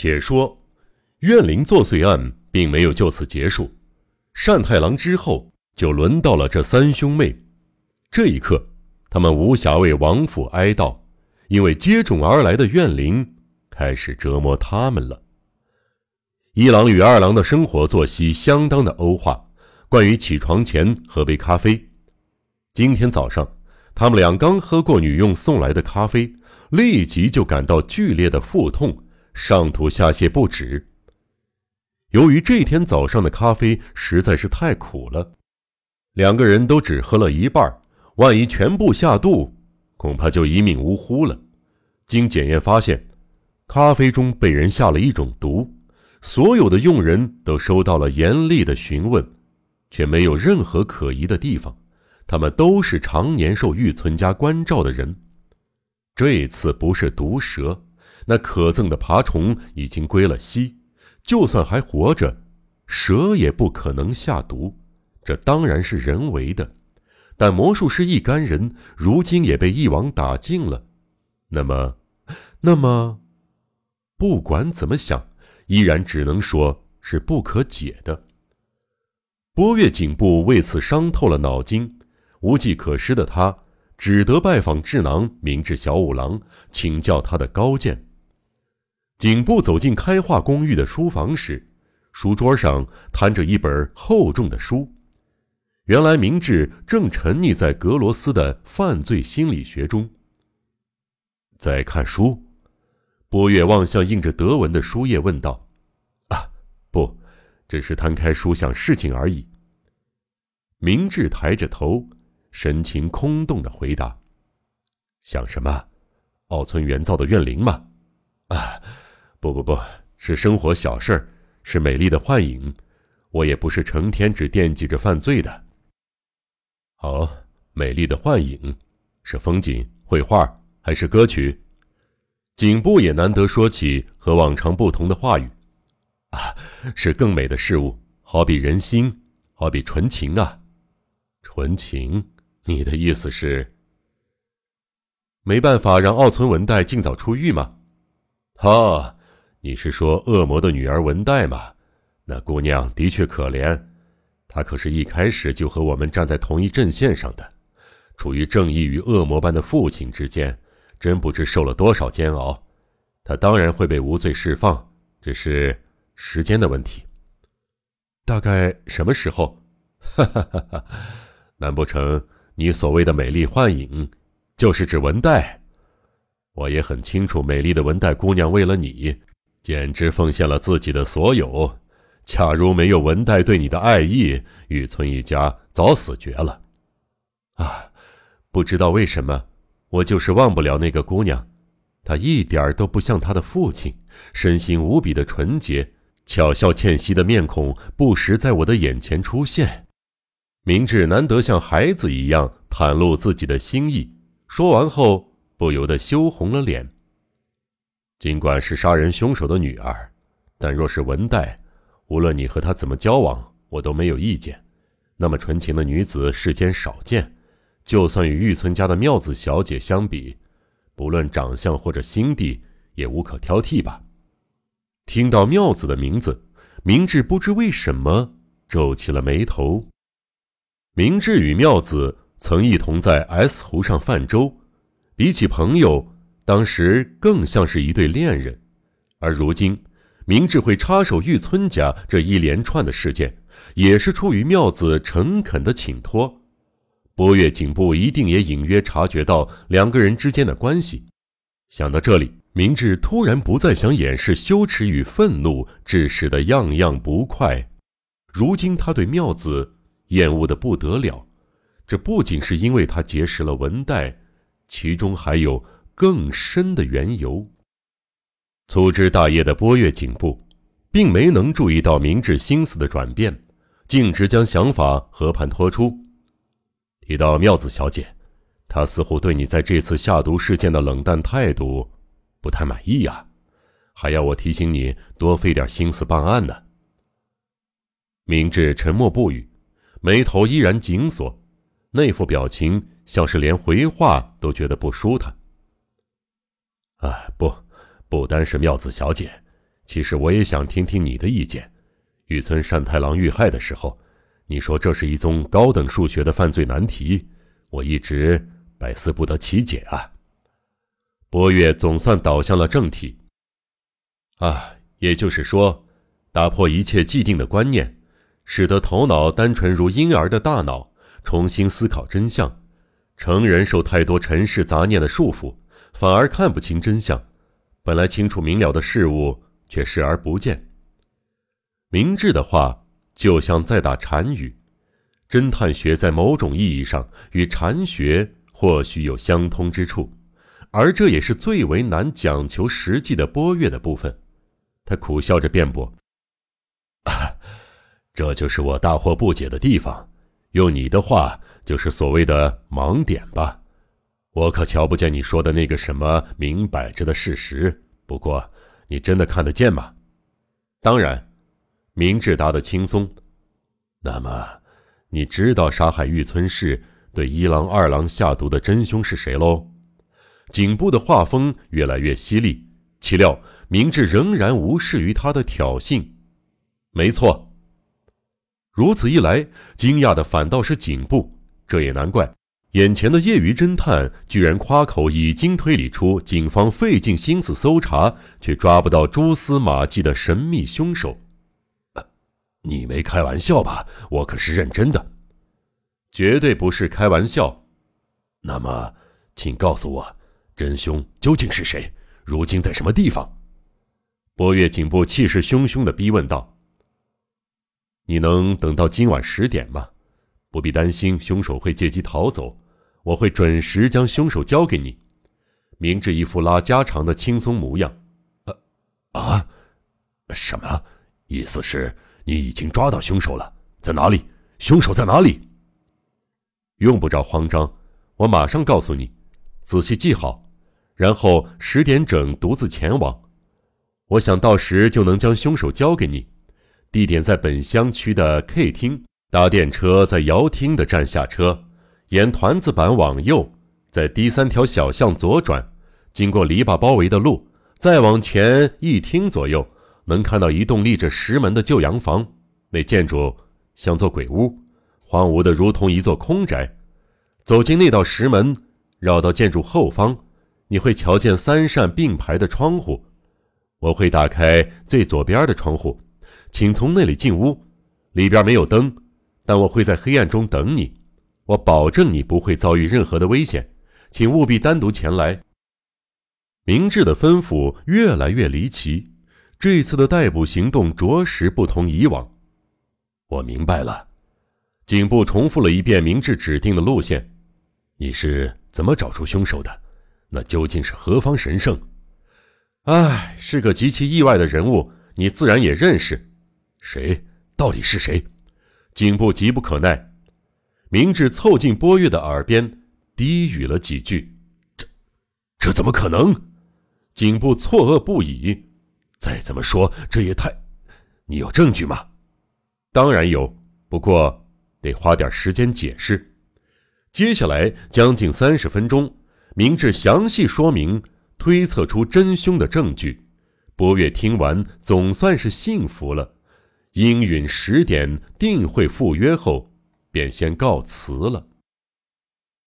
且说，怨灵作祟案并没有就此结束。单太郎之后，就轮到了这三兄妹。这一刻，他们无暇为王府哀悼，因为接踵而来的怨灵开始折磨他们了。一郎与二郎的生活作息相当的欧化。关于起床前喝杯咖啡，今天早上，他们俩刚喝过女佣送来的咖啡，立即就感到剧烈的腹痛，上吐下泻不止。由于这天早上的咖啡实在是太苦了，两个人都只喝了一半，万一全部下肚，恐怕就一命呜呼了。经检验发现，咖啡中被人下了一种毒，所有的佣人都收到了严厉的询问。却没有任何可疑的地方，他们都是常年受玉村家关照的人。这次不是毒蛇，那可憎的爬虫已经归了西，就算还活着，蛇也不可能下毒，这当然是人为的。但魔术师一干人如今也被一网打尽了，那么，那么，不管怎么想，依然只能说是不可解的。波月颈部为此伤透了脑筋，无计可施的他只得拜访智囊明智小五郎，请教他的高见。颈部走进开化公寓的书房时，书桌上摊着一本厚重的书。原来明智正沉溺在格罗斯的犯罪心理学中。在看书，波月望向印着德文的书页，问道：“啊，不。”只是摊开书想事情而已。明智抬着头，神情空洞的回答：“想什么？奥村原造的怨灵吗？不不不，是生活小事儿，是美丽的幻影。我也不是成天只惦记着犯罪的。好，美丽的幻影，是风景、绘画还是歌曲？颈部也难得说起和往常不同的话语。”啊，是更美的事物，好比人心，好比纯情啊！纯情，你的意思是？没办法让奥村文代尽早出狱吗？哈，你是说恶魔的女儿文代吗？那姑娘的确可怜，她可是一开始就和我们站在同一阵线上的，处于正义与恶魔般的父亲之间，真不知受了多少煎熬。她当然会被无罪释放，只是……时间的问题，大概什么时候？哈哈哈哈难不成你所谓的美丽幻影，就是指文代？我也很清楚，美丽的文代姑娘为了你，简直奉献了自己的所有。假如没有文代对你的爱意，雨村一家早死绝了。啊，不知道为什么，我就是忘不了那个姑娘，她一点儿都不像她的父亲，身心无比的纯洁。巧笑倩兮的面孔不时在我的眼前出现，明智难得像孩子一样袒露自己的心意。说完后，不由得羞红了脸。尽管是杀人凶手的女儿，但若是文代，无论你和她怎么交往，我都没有意见。那么纯情的女子世间少见，就算与玉村家的妙子小姐相比，不论长相或者心地，也无可挑剔吧。听到妙子的名字，明智不知为什么皱起了眉头。明智与妙子曾一同在 S 湖上泛舟，比起朋友，当时更像是一对恋人。而如今，明智会插手玉村家这一连串的事件，也是出于妙子诚恳的请托。波月颈部一定也隐约察觉到两个人之间的关系。想到这里。明智突然不再想掩饰羞耻与愤怒，致使的样样不快。如今他对妙子厌恶的不得了，这不仅是因为他结识了文代，其中还有更深的缘由。粗枝大叶的波月颈部，并没能注意到明智心思的转变，径直将想法和盘托出。提到妙子小姐，她似乎对你在这次下毒事件的冷淡态度。不太满意呀，还要我提醒你多费点心思办案呢。明智沉默不语，眉头依然紧锁，那副表情像是连回话都觉得不舒坦。啊，不，不单是妙子小姐，其实我也想听听你的意见。玉村善太郎遇害的时候，你说这是一宗高等数学的犯罪难题，我一直百思不得其解啊。波月总算导向了正题。啊，也就是说，打破一切既定的观念，使得头脑单纯如婴儿的大脑重新思考真相。成人受太多尘世杂念的束缚，反而看不清真相。本来清楚明了的事物，却视而不见。明智的话就像在打禅语，侦探学在某种意义上与禅学或许有相通之处，而这也是最为难讲求实际的波月的部分。他苦笑着辩驳：“这就是我大惑不解的地方。用你的话，就是所谓的盲点吧。我可瞧不见你说的那个什么明摆着的事实。不过，你真的看得见吗？当然。”明智答得轻松。那么，你知道杀害玉村氏、对一郎、二郎下毒的真凶是谁喽？颈部的画风越来越犀利。岂料明智仍然无视于他的挑衅。没错。如此一来，惊讶的反倒是颈部。这也难怪，眼前的业余侦探居然夸口已经推理出警方费尽心思搜查却抓不到蛛丝马迹的神秘凶手。你没开玩笑吧？我可是认真的，绝对不是开玩笑。那么，请告诉我，真凶究竟是谁？如今在什么地方？波月颈部气势汹汹的逼问道：“你能等到今晚十点吗？不必担心凶手会借机逃走，我会准时将凶手交给你。”明智一副拉家常的轻松模样。呃，啊，什么意思是？你已经抓到凶手了，在哪里？凶手在哪里？用不着慌张，我马上告诉你。仔细记好，然后十点整独自前往。我想到时就能将凶手交给你。地点在本乡区的 K 厅，搭电车在窑厅的站下车，沿团子板往右，在第三条小巷左转，经过篱笆包围的路，再往前一厅左右。能看到一栋立着石门的旧洋房，那建筑像座鬼屋，荒芜的如同一座空宅。走进那道石门，绕到建筑后方，你会瞧见三扇并排的窗户。我会打开最左边的窗户，请从那里进屋。里边没有灯，但我会在黑暗中等你。我保证你不会遭遇任何的危险，请务必单独前来。明智的吩咐越来越离奇。这次的逮捕行动着实不同以往。我明白了，警部重复了一遍明智指定的路线。你是怎么找出凶手的？那究竟是何方神圣？唉，是个极其意外的人物，你自然也认识。谁？到底是谁？警部急不可耐。明智凑近波月的耳边低语了几句。这，这怎么可能？警部错愕不已。再怎么说，这也太……你有证据吗？当然有，不过得花点时间解释。接下来将近三十分钟，明智详细说明推测出真凶的证据。波月听完，总算是信服了，应允十点定会赴约后，便先告辞了。